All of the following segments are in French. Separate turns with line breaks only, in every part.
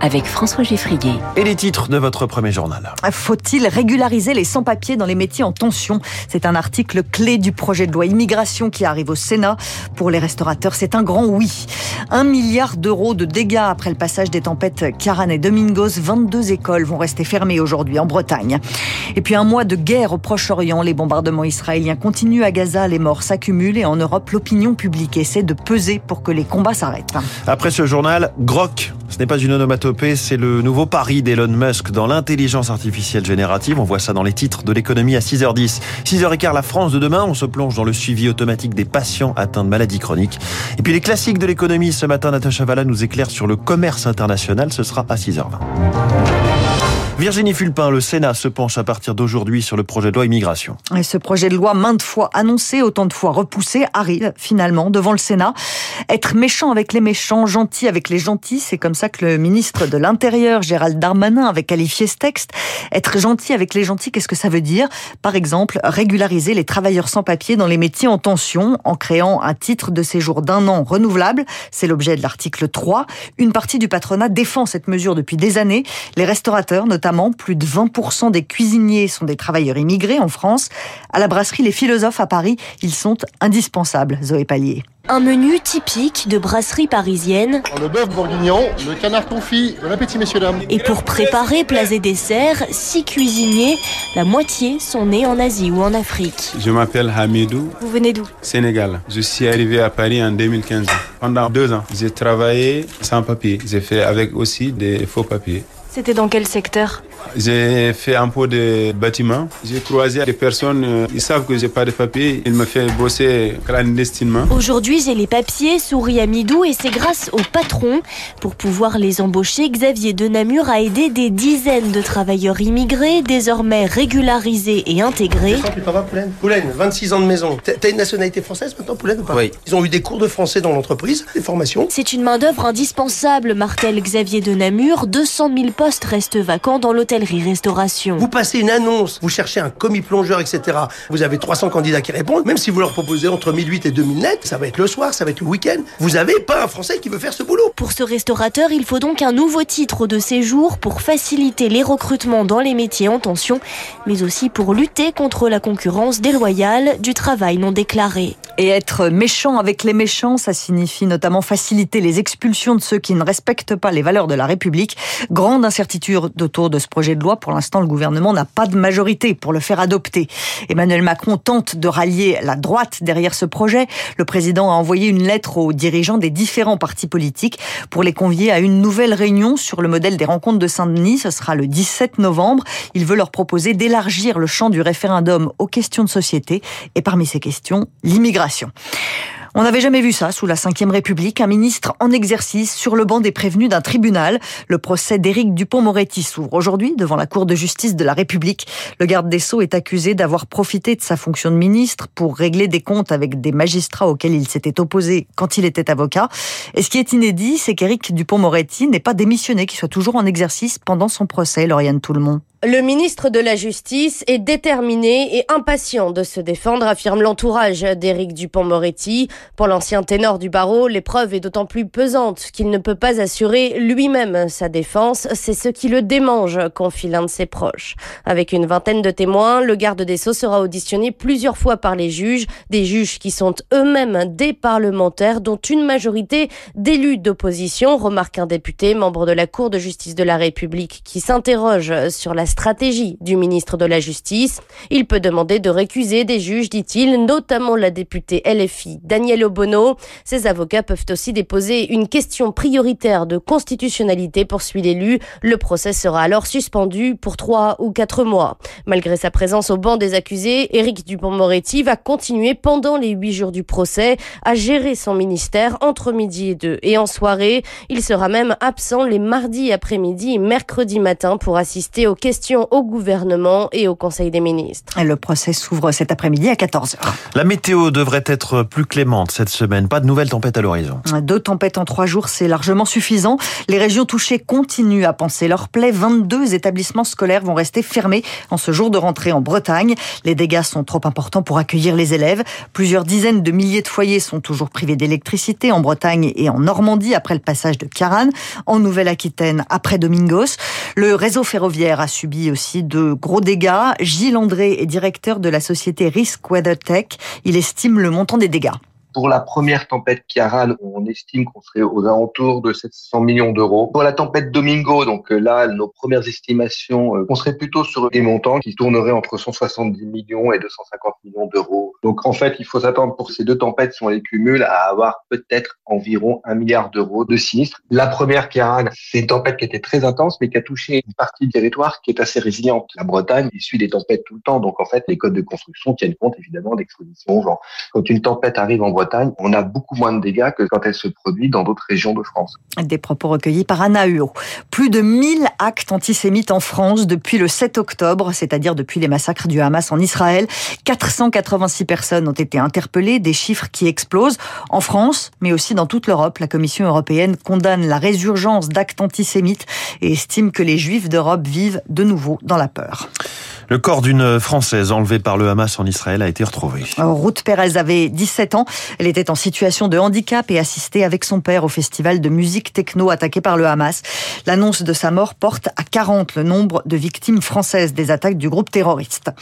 avec François Geffrier.
Et les titres de votre premier journal.
Faut-il régulariser les sans-papiers dans les métiers en tension? C'est un article clé du projet de loi immigration qui arrive au Sénat. Pour les restaurateurs, c'est un grand oui. Un milliard d'euros de dégâts après le passage des tempêtes Kiaran et Domingos. 22 écoles vont rester fermées aujourd'hui en Bretagne. Et puis un mois de guerre au Proche-Orient. Les bombardements israéliens continuent à Gaza. Les morts s'accumulent et en Europe, l'opinion publique essaie de peser pour que les combats s'arrêtent.
Après ce journal, Grok. Ce n'est pas une onomatopée, c'est le nouveau pari d'Elon Musk dans l'intelligence artificielle générative. On voit ça dans les titres de l'économie à 6h10. 6h15, la France de demain, on se plonge dans le suivi automatique des patients atteints de maladies chroniques. Et puis les classiques de l'économie, ce matin, Natacha Valla nous éclaire sur le commerce international. Ce sera à 6h20. Virginie Fulpin, le Sénat se penche à partir d'aujourd'hui sur le projet de loi immigration.
Et ce projet de loi, maintes fois annoncé, autant de fois repoussé, arrive finalement devant le Sénat. Être méchant avec les méchants, gentil avec les gentils, c'est comme ça que le ministre de l'Intérieur, Gérald Darmanin, avait qualifié ce texte. Être gentil avec les gentils, qu'est-ce que ça veut dire? Par exemple, régulariser les travailleurs sans papier dans les métiers en tension en créant un titre de séjour d'un an renouvelable. C'est l'objet de l'article 3. Une partie du patronat défend cette mesure depuis des années. Les restaurateurs, notamment, plus de 20% des cuisiniers sont des travailleurs immigrés en France. À la brasserie Les Philosophes à Paris, ils sont indispensables, Zoé Pallier.
Un menu typique de brasserie parisienne.
Le bœuf bourguignon, le canard confit, bon appétit messieurs dames.
Et pour préparer plats et desserts, six cuisiniers, la moitié sont nés en Asie ou en Afrique.
Je m'appelle Hamidou.
Vous venez d'où?
Sénégal. Je suis arrivé à Paris en 2015. Pendant deux ans, j'ai travaillé sans papier. J'ai fait avec aussi des faux papiers.
C'était dans quel secteur?
J'ai fait un peu de bâtiment. J'ai croisé des personnes, euh, ils savent que j'ai pas de papiers. Ils me font bosser clandestinement.
Aujourd'hui, j'ai les papiers, souris à Midou, et c'est grâce au patron. Pour pouvoir les embaucher, Xavier de Namur a aidé des dizaines de travailleurs immigrés, désormais régularisés et intégrés.
Poulaine, 26 ans de maison. T'as une nationalité française maintenant, Poulaine ou pas
Oui.
Ils ont eu des cours de français dans l'entreprise, des formations.
C'est une main-d'œuvre indispensable, martèle Xavier de Namur. 200 000 postes restent vacants dans l'hôtellerie-restauration.
Vous passez une annonce, vous cherchez un commis plongeur, etc. Vous avez 300 candidats qui répondent. Même si vous leur proposez entre 1008 et 2000 net, ça va être le soir, ça va être le week-end. Vous avez pas un Français qui veut faire ce boulot.
Pour ce restaurateur, il faut donc un nouveau titre de séjour pour faciliter les recrutements dans les métiers en tension, mais aussi pour lutter contre la concurrence déloyale du travail non déclaré.
Et être méchant avec les méchants, ça signifie notamment faciliter les expulsions de ceux qui ne respectent pas les valeurs de la République. Grande incertitude autour de ce projet de loi. Pour l'instant, le gouvernement n'a pas de majorité pour le faire adopter. Emmanuel Macron tente de rallier la droite derrière ce projet. Le président a envoyé une lettre aux dirigeants des différents partis politiques pour les convier à une nouvelle réunion sur le modèle des rencontres de Saint-Denis. Ce sera le 17 novembre. Il veut leur proposer d'élargir le champ du référendum aux questions de société et parmi ces questions, l'immigration. On n'avait jamais vu ça sous la Ve République, un ministre en exercice sur le banc des prévenus d'un tribunal. Le procès d'Éric Dupont-Moretti s'ouvre aujourd'hui devant la Cour de justice de la République. Le garde des Sceaux est accusé d'avoir profité de sa fonction de ministre pour régler des comptes avec des magistrats auxquels il s'était opposé quand il était avocat. Et ce qui est inédit, c'est qu'Éric Dupont-Moretti n'est pas démissionné, qu'il soit toujours en exercice pendant son procès, Lauriane Tout-le-Monde.
Le ministre de la Justice est déterminé et impatient de se défendre, affirme l'entourage d'Éric Dupont-Moretti. Pour l'ancien ténor du barreau, l'épreuve est d'autant plus pesante qu'il ne peut pas assurer lui-même sa défense. C'est ce qui le démange, confie l'un de ses proches. Avec une vingtaine de témoins, le garde des Sceaux sera auditionné plusieurs fois par les juges, des juges qui sont eux-mêmes des parlementaires, dont une majorité d'élus d'opposition, remarque un député, membre de la Cour de justice de la République, qui s'interroge sur la stratégie du ministre de la Justice. Il peut demander de récuser des juges, dit-il, notamment la députée LFI Danielle Obono. Ses avocats peuvent aussi déposer une question prioritaire de constitutionnalité, poursuit l'élu. Le procès sera alors suspendu pour trois ou quatre mois. Malgré sa présence au banc des accusés, Éric Dupont-Moretti va continuer pendant les huit jours du procès à gérer son ministère entre midi et deux. Et en soirée, il sera même absent les mardis après-midi et mercredi matin pour assister aux questions question au gouvernement et au Conseil des ministres.
Le procès s'ouvre cet après-midi à 14h.
La météo devrait être plus clémente cette semaine. Pas de nouvelles tempêtes à l'horizon.
Deux tempêtes en trois jours, c'est largement suffisant. Les régions touchées continuent à penser leur plaie. 22 établissements scolaires vont rester fermés en ce jour de rentrée en Bretagne. Les dégâts sont trop importants pour accueillir les élèves. Plusieurs dizaines de milliers de foyers sont toujours privés d'électricité en Bretagne et en Normandie après le passage de Caran, en Nouvelle-Aquitaine après Domingos. Le réseau ferroviaire a subi aussi de gros dégâts. Gilles André est directeur de la société Risk Weather Tech. Il estime le montant des dégâts.
Pour la première tempête Kiaran, on estime qu'on serait aux alentours de 700 millions d'euros. Pour la tempête Domingo, donc euh, là, nos premières estimations, euh, on serait plutôt sur des montants qui tourneraient entre 170 millions et 250 millions d'euros. Donc en fait, il faut s'attendre pour ces deux tempêtes, si on les cumule, à avoir peut-être environ un milliard d'euros de sinistres. La première Kiaran, c'est une tempête qui était très intense, mais qui a touché une partie du territoire qui est assez résiliente. La Bretagne suit des tempêtes tout le temps, donc en fait, les codes de construction tiennent compte évidemment d'exposition Genre, Quand une tempête arrive en Bretagne, on a beaucoup moins de dégâts que quand elle se produit dans d'autres régions de France.
Des propos recueillis par Anna Huot. Plus de 1000 actes antisémites en France depuis le 7 octobre, c'est-à-dire depuis les massacres du Hamas en Israël. 486 personnes ont été interpellées, des chiffres qui explosent. En France, mais aussi dans toute l'Europe, la Commission européenne condamne la résurgence d'actes antisémites et estime que les Juifs d'Europe vivent de nouveau dans la peur.
Le corps d'une Française enlevée par le Hamas en Israël a été retrouvé.
Ruth Perez avait 17 ans. Elle était en situation de handicap et assistait avec son père au festival de musique techno attaqué par le Hamas. L'annonce de sa mort porte à 40 le nombre de victimes françaises des attaques du groupe terroriste.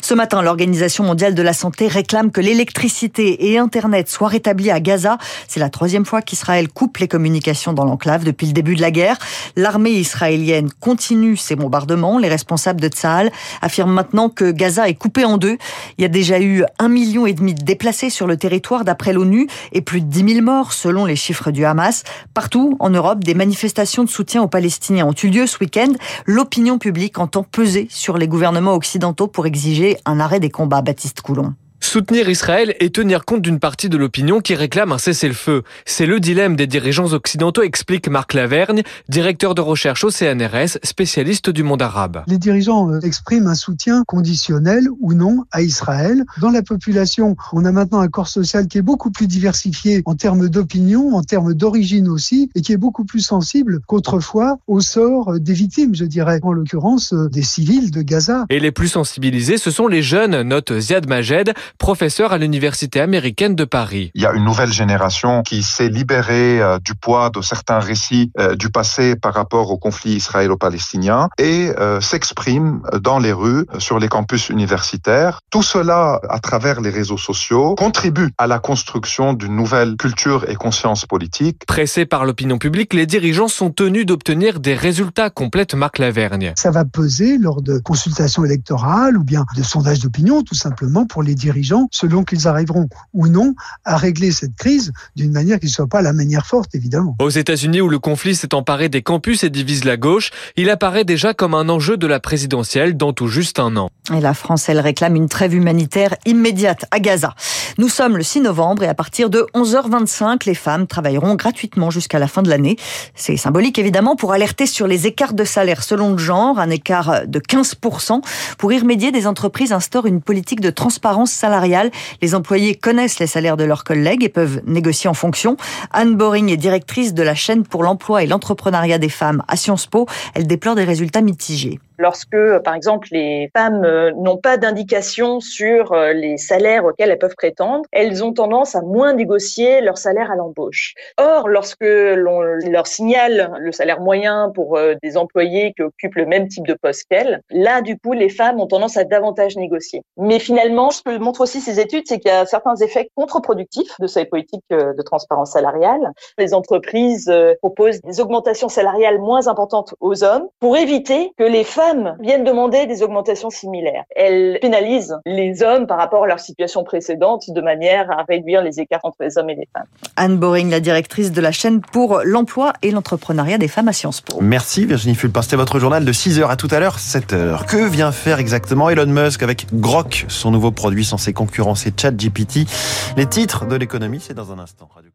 Ce matin, l'Organisation mondiale de la santé réclame que l'électricité et Internet soient rétablis à Gaza. C'est la troisième fois qu'Israël coupe les communications dans l'enclave depuis le début de la guerre. L'armée israélienne continue ses bombardements. Les responsables de Tsahal affirme maintenant que Gaza est coupé en deux. Il y a déjà eu un million et demi de déplacés sur le territoire d'après l'ONU et plus de 10 000 morts selon les chiffres du Hamas. Partout en Europe, des manifestations de soutien aux Palestiniens ont eu lieu ce week-end. L'opinion publique entend peser sur les gouvernements occidentaux pour exiger un arrêt des combats. Baptiste Coulon.
Soutenir Israël et tenir compte d'une partie de l'opinion qui réclame un cessez-le-feu. C'est le dilemme des dirigeants occidentaux, explique Marc Lavergne, directeur de recherche au CNRS, spécialiste du monde arabe.
Les dirigeants euh, expriment un soutien conditionnel ou non à Israël. Dans la population, on a maintenant un corps social qui est beaucoup plus diversifié en termes d'opinion, en termes d'origine aussi, et qui est beaucoup plus sensible qu'autrefois au sort des victimes, je dirais, en l'occurrence euh, des civils de Gaza.
Et les plus sensibilisés, ce sont les jeunes, note Ziad Majed, professeur à l'Université américaine de Paris.
Il y a une nouvelle génération qui s'est libérée euh, du poids de certains récits euh, du passé par rapport au conflit israélo-palestinien et euh, s'exprime dans les rues, sur les campus universitaires. Tout cela, à travers les réseaux sociaux, contribue à la construction d'une nouvelle culture et conscience politique.
Pressés par l'opinion publique, les dirigeants sont tenus d'obtenir des résultats, complète Marc Lavergne.
Ça va peser lors de consultations électorales ou bien de sondages d'opinion, tout simplement pour les dirigeants selon qu'ils arriveront ou non à régler cette crise d'une manière qui ne soit pas la manière forte, évidemment.
Aux États-Unis, où le conflit s'est emparé des campus et divise la gauche, il apparaît déjà comme un enjeu de la présidentielle dans tout juste un an.
Et la France, elle réclame une trêve humanitaire immédiate à Gaza. Nous sommes le 6 novembre et à partir de 11h25, les femmes travailleront gratuitement jusqu'à la fin de l'année. C'est symbolique évidemment pour alerter sur les écarts de salaire selon le genre, un écart de 15%. Pour y remédier, des entreprises instaurent une politique de transparence les employés connaissent les salaires de leurs collègues et peuvent négocier en fonction. Anne Boring est directrice de la chaîne pour l'emploi et l'entrepreneuriat des femmes à Sciences Po. Elle déplore des résultats mitigés.
Lorsque, par exemple, les femmes euh, n'ont pas d'indication sur euh, les salaires auxquels elles peuvent prétendre, elles ont tendance à moins négocier leur salaire à l'embauche. Or, lorsque l'on leur signale le salaire moyen pour euh, des employés qui occupent le même type de poste qu'elles, là, du coup, les femmes ont tendance à davantage négocier. Mais finalement, ce que montrent aussi ces études, c'est qu'il y a certains effets contre-productifs de ces politiques de transparence salariale. Les entreprises proposent des augmentations salariales moins importantes aux hommes pour éviter que les femmes viennent demander des augmentations similaires. Elles pénalisent les hommes par rapport à leur situation précédente de manière à réduire les écarts entre les hommes et les femmes.
Anne Boring, la directrice de la chaîne pour l'emploi et l'entrepreneuriat des femmes à Sciences Po.
Merci Virginie Fulpin. C'était votre journal de 6h à tout à l'heure, 7h. Que vient faire exactement Elon Musk avec Grok, son nouveau produit censé concurrencer ChatGPT? Les titres de l'économie, c'est dans un instant. Radio